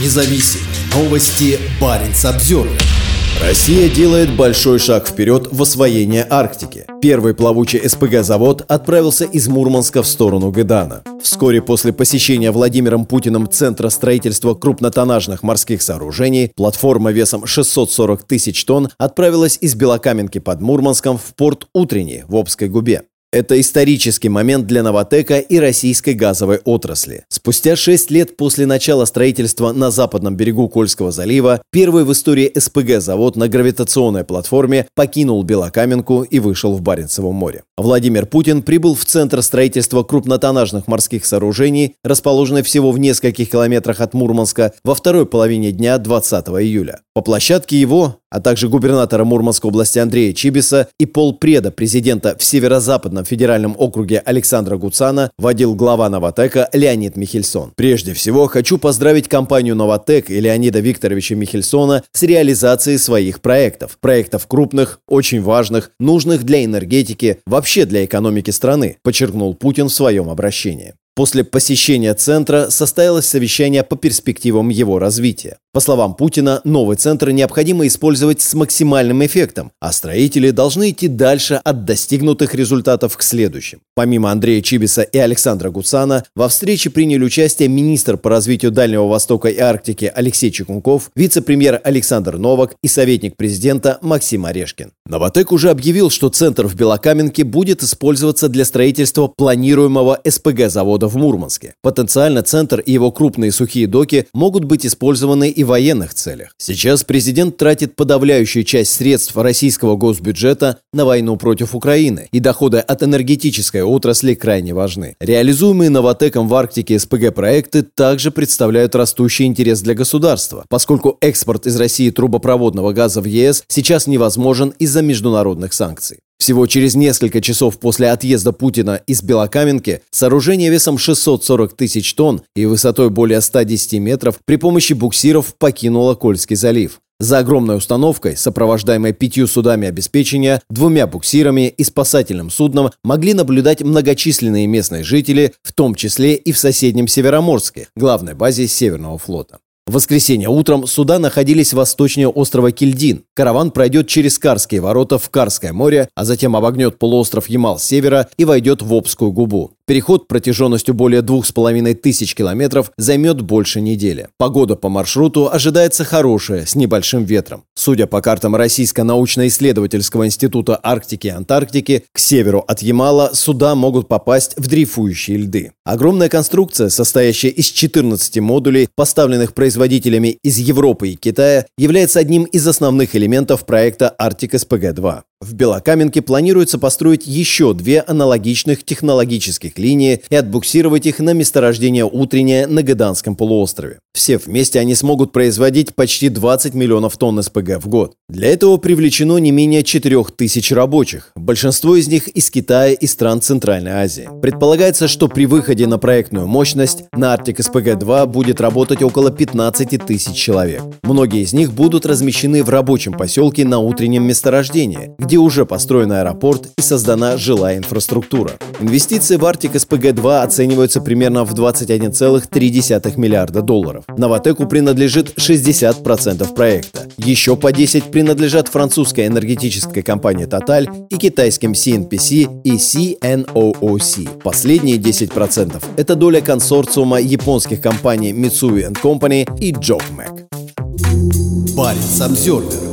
независим. Новости Баренц Обзервер. Россия делает большой шаг вперед в освоение Арктики. Первый плавучий СПГ-завод отправился из Мурманска в сторону Гедана. Вскоре после посещения Владимиром Путиным Центра строительства крупнотоннажных морских сооружений, платформа весом 640 тысяч тонн отправилась из Белокаменки под Мурманском в порт Утренний в Обской губе. Это исторический момент для Новотека и российской газовой отрасли. Спустя 6 лет после начала строительства на западном берегу Кольского залива, первый в истории СПГ-завод на гравитационной платформе покинул Белокаменку и вышел в Баренцево море. Владимир Путин прибыл в Центр строительства крупнотоннажных морских сооружений, расположенный всего в нескольких километрах от Мурманска, во второй половине дня 20 июля. По площадке его, а также губернатора Мурманской области Андрея Чибиса и полпреда президента в Северо-Западном федеральном округе Александра Гуцана водил глава Новотека Леонид Михельсон. Прежде всего, хочу поздравить компанию Новотек и Леонида Викторовича Михельсона с реализацией своих проектов. Проектов крупных, очень важных, нужных для энергетики, вообще для экономики страны, подчеркнул Путин в своем обращении. После посещения центра состоялось совещание по перспективам его развития. По словам Путина, новый центр необходимо использовать с максимальным эффектом, а строители должны идти дальше от достигнутых результатов к следующим. Помимо Андрея Чибиса и Александра Гуцана, во встрече приняли участие министр по развитию Дальнего Востока и Арктики Алексей Чекунков, вице-премьер Александр Новак и советник президента Максим Орешкин. Новотек уже объявил, что центр в Белокаменке будет использоваться для строительства планируемого СПГ-завода в Мурманске. Потенциально центр и его крупные сухие доки могут быть использованы и военных целях. Сейчас президент тратит подавляющую часть средств российского госбюджета на войну против Украины, и доходы от энергетической отрасли крайне важны. Реализуемые Новотеком в Арктике СПГ-проекты также представляют растущий интерес для государства, поскольку экспорт из России трубопроводного газа в ЕС сейчас невозможен из-за международных санкций. Всего через несколько часов после отъезда Путина из Белокаменки сооружение весом 640 тысяч тонн и высотой более 110 метров при помощи буксиров покинуло Кольский залив. За огромной установкой, сопровождаемой пятью судами обеспечения, двумя буксирами и спасательным судном, могли наблюдать многочисленные местные жители, в том числе и в соседнем Североморске, главной базе Северного флота. В воскресенье утром суда находились восточнее острова Кильдин. Караван пройдет через Карские ворота в Карское море, а затем обогнет полуостров Ямал севера и войдет в Обскую губу. Переход протяженностью более двух с половиной тысяч километров займет больше недели. Погода по маршруту ожидается хорошая, с небольшим ветром. Судя по картам Российского научно-исследовательского института Арктики и Антарктики, к северу от Ямала суда могут попасть в дрейфующие льды. Огромная конструкция, состоящая из 14 модулей, поставленных производителями из Европы и Китая, является одним из основных элементов проекта Арктик СПГ-2. В Белокаменке планируется построить еще две аналогичных технологических линии и отбуксировать их на месторождение Утреннее на Гаданском полуострове. Все вместе они смогут производить почти 20 миллионов тонн СПГ в год. Для этого привлечено не менее 4 тысяч рабочих, большинство из них из Китая и стран Центральной Азии. Предполагается, что при выходе на проектную мощность на Arctic SPG-2 будет работать около 15 тысяч человек. Многие из них будут размещены в рабочем поселке на утреннем месторождении, где где уже построен аэропорт и создана жилая инфраструктура. Инвестиции в Arctic SPG-2 оцениваются примерно в 21,3 миллиарда долларов. Новотеку принадлежит 60% проекта. Еще по 10 принадлежат французской энергетической компании Total и китайским CNPC и CNOOC. Последние 10% – это доля консорциума японских компаний Mitsui Company и JOGMEC. Парень Самсервер